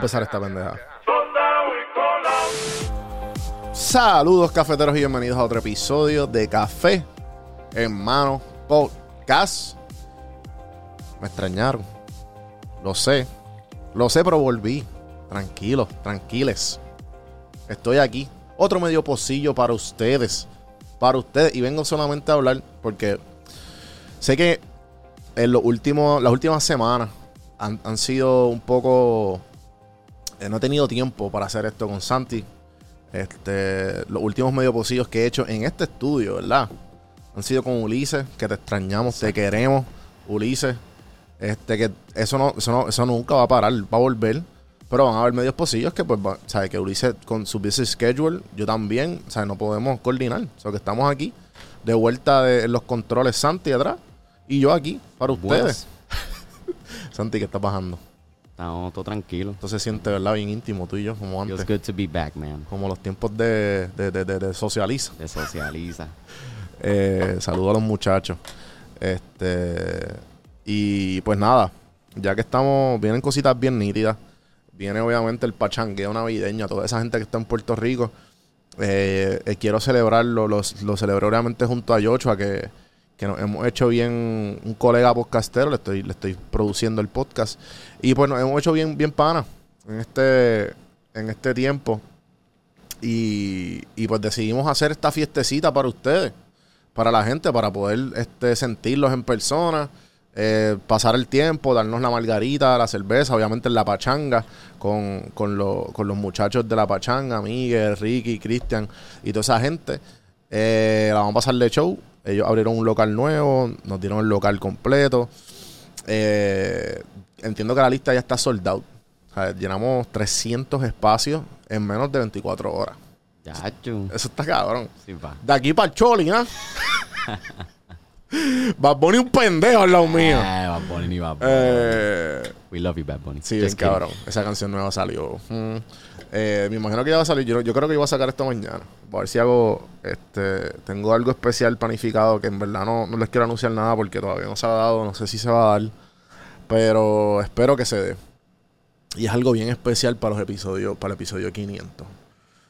Empezar esta pendeja. Saludos cafeteros y bienvenidos a otro episodio de Café en Mano Podcast. Me extrañaron. Lo sé. Lo sé, pero volví. Tranquilos, tranquiles. Estoy aquí. Otro medio pocillo para ustedes. Para ustedes. Y vengo solamente a hablar porque sé que en los últimos, las últimas semanas han sido un poco. Eh, no he tenido tiempo para hacer esto con Santi. Este, los últimos medio pocillos que he hecho en este estudio, ¿verdad? Han sido con Ulises, que te extrañamos, te queremos, Ulises. Este, que eso no, eso no, eso nunca va a parar, va a volver. Pero van a haber medios pocillos que, pues, va- ¿sabes? Que Ulises con su busy schedule, yo también, ¿sabes? No podemos coordinar. O sea, que estamos aquí, de vuelta de en los controles, Santi atrás, y yo aquí, para ustedes. Santi, ¿qué está pasando? Estamos todo tranquilo. Entonces se siente, ¿verdad? Bien íntimo tú y yo, como antes. good to be back, man. Como los tiempos de, de, de, de- de socializa. De socializa. Eh, saludo a los muchachos. Este. Y pues nada, ya que estamos, vienen cositas bien nítidas. Viene obviamente el pachangueo navideño, a toda esa gente que está en Puerto Rico. Eh, eh, quiero celebrarlo, los- lo celebré obviamente junto a Yochoa, que, que nos hemos hecho bien, un colega podcastero, le estoy, le estoy produciendo el podcast. Y pues nos hemos hecho bien, bien pana en este, en este tiempo. Y, pues decidimos hacer esta fiestecita para ustedes, para la gente, para poder este, sentirlos en persona, eh, pasar el tiempo, darnos la margarita, la cerveza, obviamente en la pachanga, con, con, lo- con los muchachos de la pachanga, Miguel, Ricky, Cristian y toda esa gente. Eh, la vamos a pasar de show. Ellos abrieron un local nuevo, nos dieron el local completo. Eh, entiendo que la lista ya está sold out. O sea, llenamos 300 espacios en menos de 24 horas. Chacho. Eso está cabrón. Sí. De aquí para el Choli, ¿ah? Bad Bunny un pendejo al lado mío. Eh, Bad Bunny ni Bad Bunny. Eh, We love you, Bad Bunny. sí, Just es cabrón. Esa canción nueva salió. Mm. Eh, me imagino que ya va a salir. Yo, yo creo que iba a sacar esto mañana. Voy a ver si hago. Este, tengo algo especial planificado que en verdad no, no les quiero anunciar nada porque todavía no se ha dado. No sé si se va a dar. Pero espero que se dé. Y es algo bien especial para los episodios, para el episodio 500.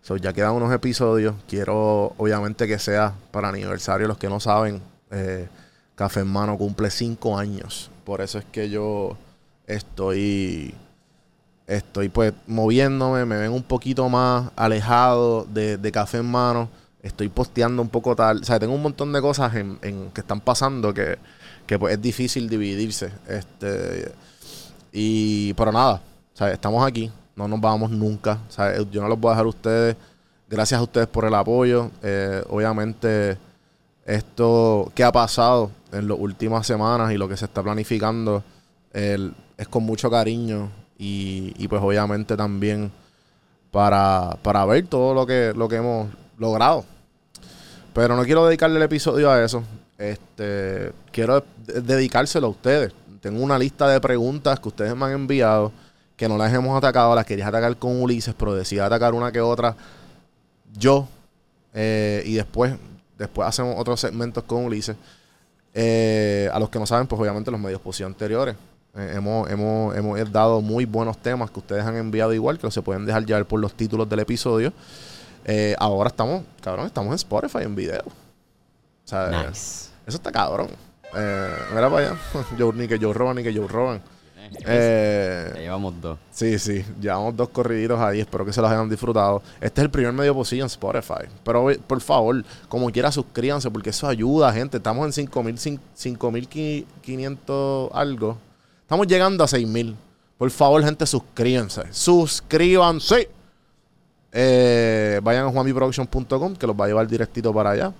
So, ya quedan unos episodios. Quiero, obviamente, que sea para aniversario. Los que no saben, eh, Café en Mano cumple 5 años. Por eso es que yo estoy, estoy pues moviéndome. Me ven un poquito más alejado de, de Café en Mano. Estoy posteando un poco tal. O sea, tengo un montón de cosas en, en- que están pasando que, que pues es difícil dividirse. Este, y, pero nada, sea, estamos aquí, no nos vamos nunca. O sea, yo no los voy a dejar a ustedes. Gracias a ustedes por el apoyo. Eh, obviamente, esto que ha pasado en las últimas semanas y lo que se está planificando el- es con mucho cariño. Y, y pues obviamente también para, para ver todo lo que, lo que hemos logrado. Pero no quiero dedicarle el episodio a eso. Este, quiero de- dedicárselo a ustedes. Tengo una lista de preguntas que ustedes me han enviado que no las hemos atacado. Las quería atacar con Ulises, pero decidí atacar una que otra yo. Eh, y después, después hacemos otros segmentos con Ulises. Eh, a los que no saben, pues obviamente los medios posición anteriores. Eh, hemos, hemos, hemos dado muy buenos temas que ustedes han enviado igual, que se pueden dejar llevar por los títulos del episodio. Eh, ahora estamos, cabrón, estamos en Spotify en video. O sea, eh, Nice. eso está cabrón. Eh, mira para allá. Joe, ni que Joe Rogan, ni que Joe. Ya Eh, llevamos dos. sí, sí. Llevamos dos corriditos ahí. Espero que se los hayan disfrutado. Este es el primer medio posible en Spotify. Pero eh, por favor, como quiera, suscríbanse porque eso ayuda, gente. Estamos en 5.000, 5.500 algo. Estamos llegando a 6.000. Por favor, gente, suscríbanse. Suscríbanse. Eh, vayan a juanbiproduction.com que los va a llevar directito para allá.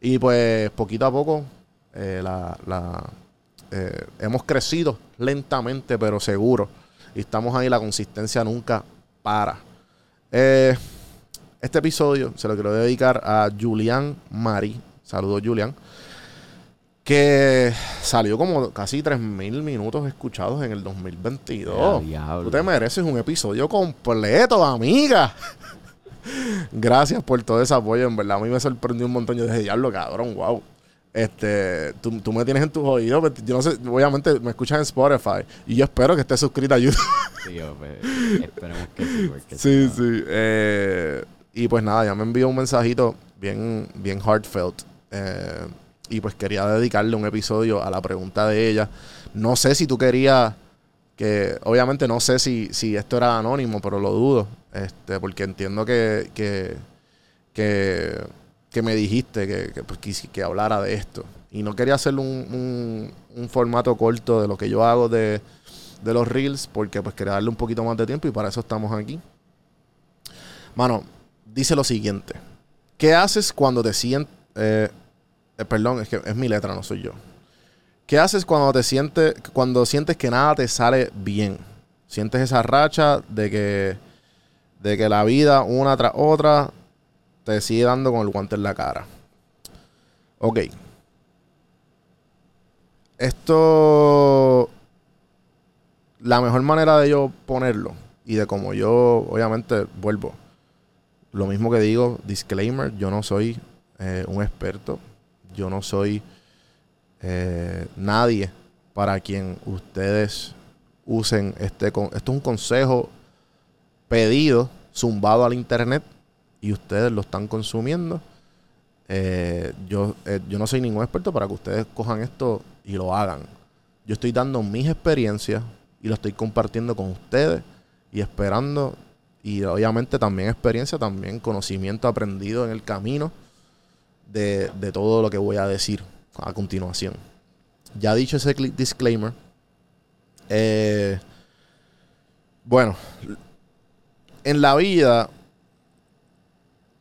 Y pues poquito a poco eh, la, eh, hemos crecido lentamente pero seguro. Y estamos ahí, la consistencia nunca para. Este episodio se lo quiero dedicar a Julián Mari. Saludos, Julián. Que salió como casi 3.000 minutos escuchados en el 2022. Ya. Tú te mereces un episodio completo, amiga. Gracias por todo ese apoyo. En verdad, a mí me sorprendió un montón. Yo dije, diablo, cabrón, wow. Este, tú, tú me tienes en tus oídos, pero yo no sé, obviamente me escuchas en Spotify y yo espero que estés suscrito a YouTube. Sí, yo, pues, esperemos que sí, porque Sí, no- sí. Eh, y pues nada, ya me envió un mensajito bien, bien heartfelt. Eh, y pues quería dedicarle un episodio a la pregunta de ella. No sé si tú querías que, obviamente no sé si, si esto era anónimo, pero lo dudo. Este, porque entiendo que, que, que, me dijiste que, pues, que hablara de esto. Y no quería hacer un, un, formato corto de lo que yo hago de, de los reels, porque pues quería darle un poquito más de tiempo y para eso estamos aquí. Mano, dice lo siguiente. ¿Qué haces cuando te sientes... perdón, es que es mi letra, no soy yo. ¿Qué haces cuando te sientes, cuando sientes que nada te sale bien? Sientes esa racha de que, de que la vida, una tras otra, te sigue dando con el guante en la cara. Ok. Esto. La mejor manera de yo ponerlo y de como yo, obviamente, vuelvo. Lo mismo que digo, disclaimer: yo no soy eh, un experto. Yo no soy eh, nadie para quien ustedes usen este. con- Esto es un consejo pedido, zumbado al internet y ustedes lo están consumiendo. Eh, yo, eh, yo no soy ningún experto para que ustedes cojan esto y lo hagan. Yo estoy dando mis experiencias y lo estoy compartiendo con ustedes y esperando, y obviamente también experiencia, también conocimiento aprendido en el camino de, de todo lo que voy a decir a continuación. Ya dicho ese disclaimer, eh, bueno, en la vida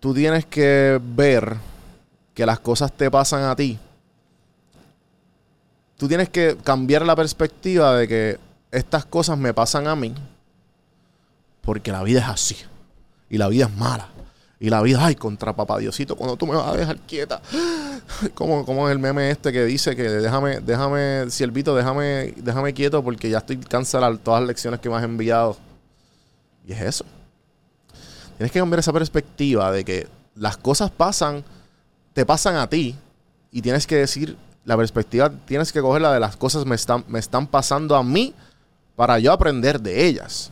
tú tienes que ver que las cosas te pasan a ti. Tú tienes que cambiar la perspectiva de que estas cosas me pasan a mí porque la vida es así y la vida es mala. Y la vida, ay, contra papá Diosito, cuando tú me vas a dejar quieta. Como, como el meme este que dice que déjame, déjame, siervito, déjame, déjame quieto porque ya estoy cansado de todas las lecciones que me has enviado. Y es eso. Tienes que cambiar esa perspectiva de que las cosas pasan, te pasan a ti y tienes que decir, la perspectiva tienes que coger la de las cosas me están, me están pasando a mí para yo aprender de ellas.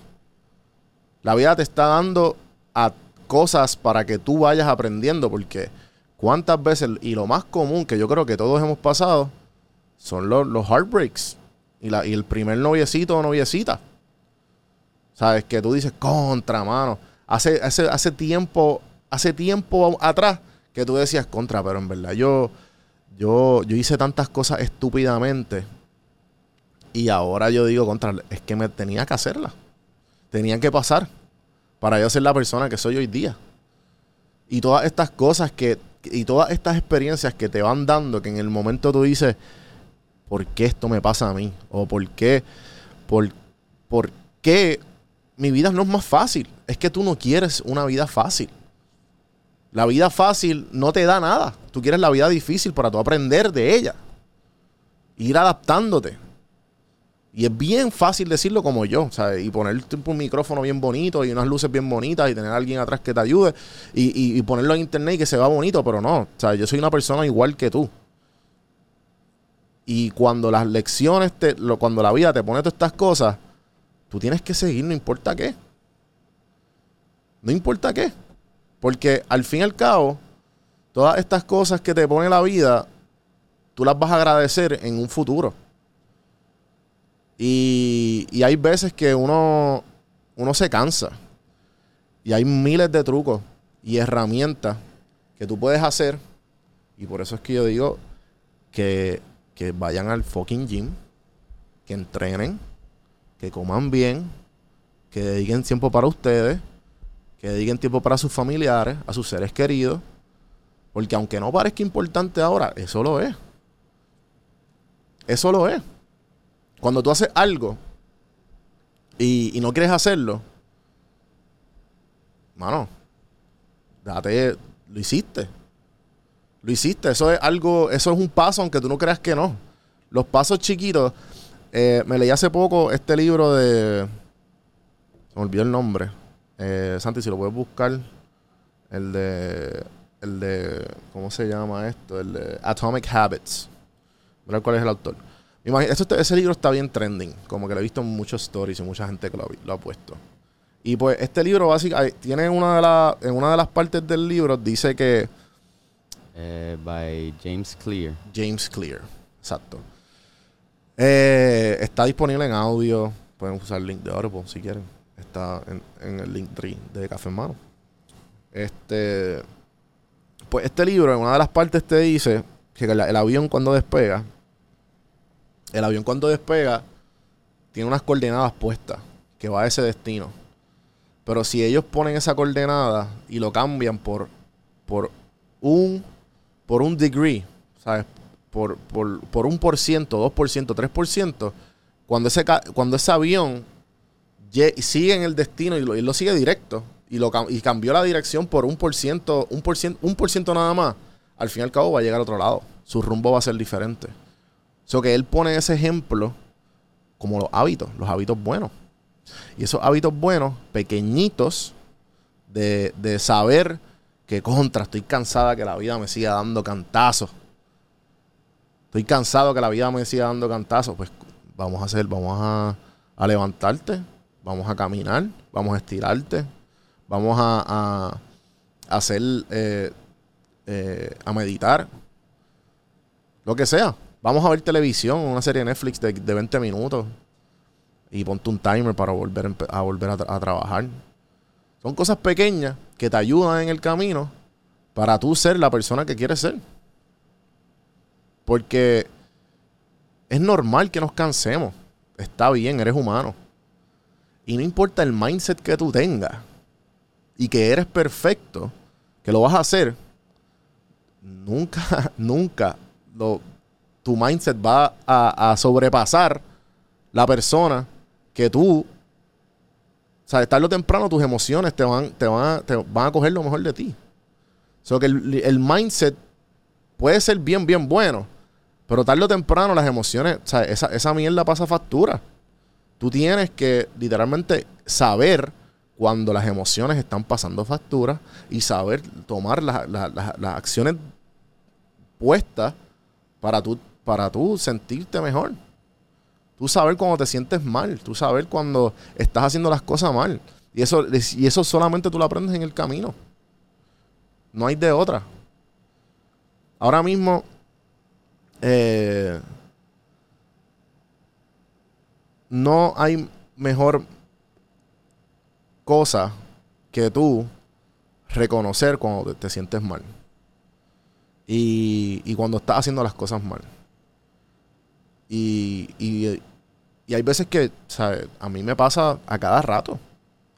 La vida te está dando a cosas para que tú vayas aprendiendo porque cuántas veces, y lo más común que yo creo que todos hemos pasado, son los, los heartbreaks y, la, y el primer noviecito o noviecita. ¿Sabes? Que tú dices, contra, mano. Hace, hace, hace tiempo, hace tiempo atrás que tú decías contra, pero en verdad yo, yo, yo hice tantas cosas estúpidamente. Y ahora yo digo contra, es que me tenía que hacerlas. Tenían que pasar para yo ser la persona que soy hoy día. Y todas estas cosas que, y todas estas experiencias que te van dando, que en el momento tú dices, ¿por qué esto me pasa a mí? O ¿por qué? ¿Por, por qué mi vida no es más fácil? Es que tú no quieres una vida fácil. La vida fácil no te da nada. Tú quieres la vida difícil para tú aprender de ella. Ir adaptándote. Y es bien fácil decirlo como yo, ¿sabes? Y poner un micrófono bien bonito y unas luces bien bonitas y tener a alguien atrás que te ayude y, y- ponerlo en internet y que se vea bonito, pero no, ¿sabes? Yo soy una persona igual que tú. Y cuando las lecciones, te, lo- cuando la vida te pone todas estas cosas, tú tienes que seguir, no importa qué. No importa qué. Porque al fin y al cabo, todas estas cosas que te pone la vida, tú las vas a agradecer en un futuro. Y, hay veces que uno, uno se cansa. Y hay miles de trucos y herramientas que tú puedes hacer. Y por eso es que yo digo que, que vayan al fucking gym, que entrenen, que coman bien, que dediquen tiempo para ustedes, que dediquen tiempo para sus familiares, a sus seres queridos. Porque aunque no parezca importante ahora, eso lo es. Eso lo es. Cuando tú haces algo y, no quieres hacerlo, mano, date, lo hiciste. Lo hiciste. Eso es algo, eso es un paso, aunque tú no creas que no. Los pasos chiquitos. eh, me leí hace poco este libro de. Se me olvidó el nombre. Eh, Santi, si lo puedes buscar. El de. el de, ¿cómo se llama esto? El de Atomic Habits. Mira cuál es el autor. Esto- ese libro está bien trending, como que lo he visto en muchos stories y mucha gente que lo, ha vi- lo ha puesto. Y pues este libro básicamente tiene una de las, en una de las partes del libro dice que Eh, by James Clear. James Clear, exacto. Eh, está disponible en audio, pueden usar el link de Audible si quieren. Está en, en el link tree de Café en Mano. Este, pues este libro en una de las partes te dice que el, el avión cuando despega, el avión cuando despega tiene unas coordenadas puestas que va a ese destino. Pero si ellos ponen esa coordenada y lo cambian por, por un por un degree, ¿sabes? Por, por, por un por ciento, dos por ciento, tres por ciento, cuando ese, cuando ese avión sigue en el destino y lo, y lo sigue directo y, lo, y cambió la dirección por un por ciento, un por ciento, un por ciento nada más, al fin y al cabo va a llegar a otro lado. Su rumbo va a ser diferente. So que él pone ese ejemplo como los hábitos, los hábitos buenos. Y esos hábitos buenos, pequeñitos, de, de saber que contra, estoy cansada que la vida me siga dando cantazos. Estoy cansado que la vida me siga dando cantazos. Pues vamos a hacer, vamos a, a levantarte, vamos a caminar, vamos a estirarte, vamos a, a- hacer, eh, eh, a meditar, lo que sea. Vamos a ver televisión, una serie de Netflix de, de 20 minutos y ponte un timer para volver a, volver a, a trabajar. Son cosas pequeñas que te ayudan en el camino para tú ser la persona que quieres ser. Porque es normal que nos cansemos. Está bien, eres humano. Y no importa el mindset que tú tengas y que eres perfecto, que lo vas a hacer, nunca, nunca lo- tu mindset va a, a sobrepasar la persona que tú o sea, tarde o temprano tus emociones te van, te van, a, te van a coger lo mejor de ti. O sea, que el, el mindset puede ser bien, bien bueno. Pero tarde o temprano las emociones, o sea, esa, esa mierda pasa factura. Tú tienes que literalmente saber cuando las emociones están pasando factura y saber tomar la- la- la- las acciones puestas para tú, para tú sentirte mejor. Tú saber cuando te sientes mal. Tú saber cuando estás haciendo las cosas mal. Y eso, y eso solamente tú lo aprendes en el camino. No hay de otra. Ahora mismo, eh, no hay mejor cosa que tú reconocer cuando te, te sientes mal. Y, y cuando estás haciendo las cosas mal. Y, y, hay veces que. A mí me pasa a cada rato.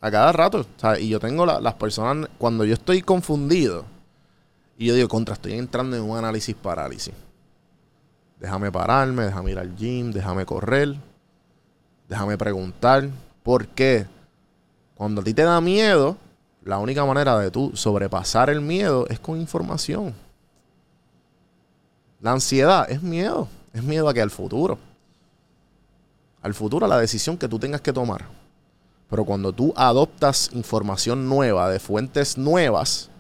A cada rato. Y yo tengo la- las personas, cuando yo estoy confundido, y yo digo, contra, estoy entrando en un análisis parálisis. Déjame pararme, déjame ir al gym, déjame correr, déjame preguntar. ¿Por qué? Cuando a ti te da miedo, la única manera de tú sobrepasar el miedo es con información. La ansiedad es miedo. Es miedo a que al futuro. Al futuro, a la decisión que tú tengas que tomar. Pero cuando tú adoptas información nueva de fuentes nuevas,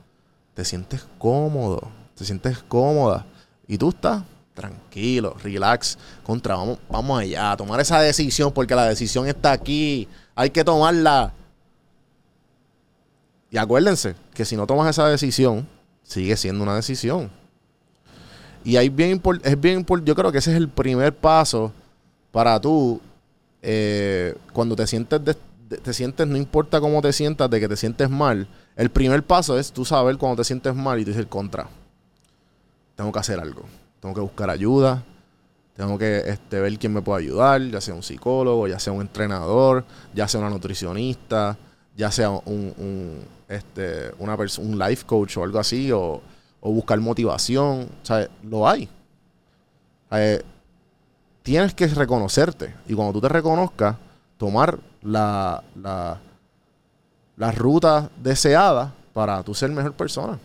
te sientes cómodo. Te sientes cómoda. Y tú estás tranquilo, relax. Contra, vamos, vamos allá, a tomar esa decisión porque la decisión está aquí. Hay que tomarla. Y acuérdense que si no tomas esa decisión, sigue siendo una decisión. Y ahí bien es bien yo creo que ese es el primer paso para tú, eh, cuando te sientes, de- te sientes, no importa cómo te sientas, de que te sientes mal, el primer paso es tú saber cuando te sientes mal y tú dices contra. Tengo que hacer algo. Tengo que buscar ayuda. Tengo que este, ver quién me puede ayudar, ya sea un psicólogo, ya sea un entrenador, ya sea una nutricionista, ya sea un, este, una un life coach o algo así, o buscar motivación. O sea, lo hay. Eh, tienes que reconocerte. Y cuando tú te reconozcas, tomar la, la, la ruta deseada para tú ser mejor persona.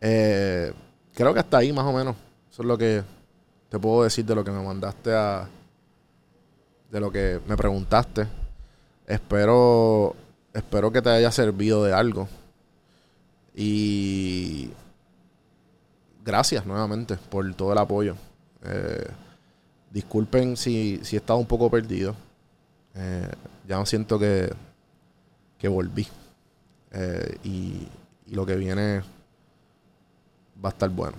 Eh, creo que hasta ahí más o menos. Eso es lo que te puedo decir de lo que me mandaste a... De lo que me preguntaste. Espero, espero que te haya servido de algo. Y gracias nuevamente por todo el apoyo. Eh, disculpen si, si he estado un poco perdido. Eh, ya siento que, que volví. Eh, y, lo que viene va a estar bueno.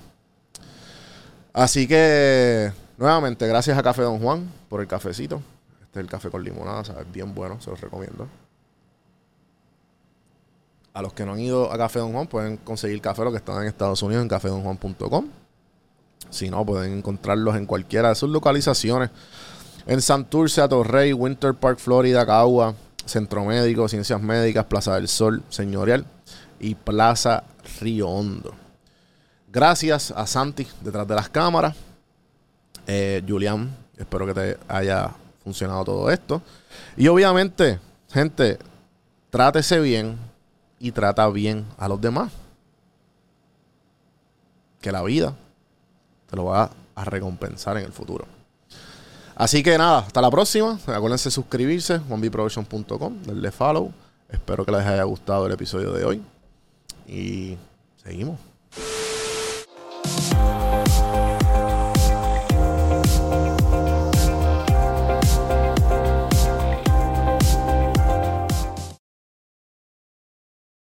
Así que, nuevamente, gracias a Café Don Juan por el cafecito. Este es el café con limonada, sabe bien bueno, se los recomiendo. A los que no han ido a Café Don Juan pueden conseguir café lo que están en Estados Unidos en cafedonjuan.com. Si no, pueden encontrarlos en cualquiera de sus localizaciones. En Santurce, Torrey, Winter Park, Florida, Cagua, Centro Médico, Ciencias Médicas, Plaza del Sol, Señorial y Plaza Río Hondo. Gracias a Santi detrás de las cámaras. Eh, Julián, espero que te haya funcionado todo esto. Y obviamente, gente, trátese bien y trata bien a los demás. Que la vida te lo va a recompensar en el futuro. Así que nada, hasta la próxima. Acuérdense de suscribirse, onebprovision.com, darle follow. Espero que les haya gustado el episodio de hoy. Y seguimos.